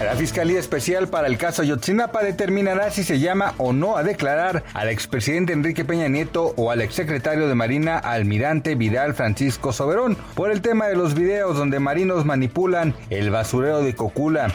La Fiscalía Especial para el caso Ayotzinapa determinará si se llama o no a declarar al expresidente Enrique Peña Nieto o al exsecretario de Marina Almirante Vidal Francisco Soberón por el tema de los videos donde marinos manipulan el basurero de Cocula.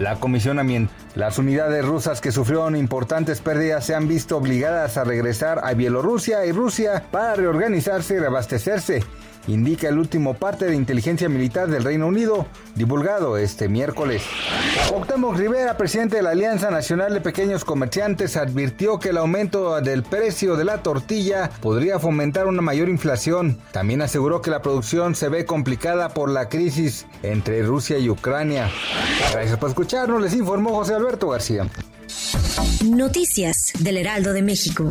La Comisión Ambiental. Las unidades rusas que sufrieron importantes pérdidas se han visto obligadas a regresar a Bielorrusia y Rusia para reorganizarse y reabastecerse indica el último parte de inteligencia militar del Reino Unido, divulgado este miércoles. Octavio Rivera, presidente de la Alianza Nacional de Pequeños Comerciantes, advirtió que el aumento del precio de la tortilla podría fomentar una mayor inflación. También aseguró que la producción se ve complicada por la crisis entre Rusia y Ucrania. Gracias por escucharnos, les informó José Alberto García. Noticias del Heraldo de México.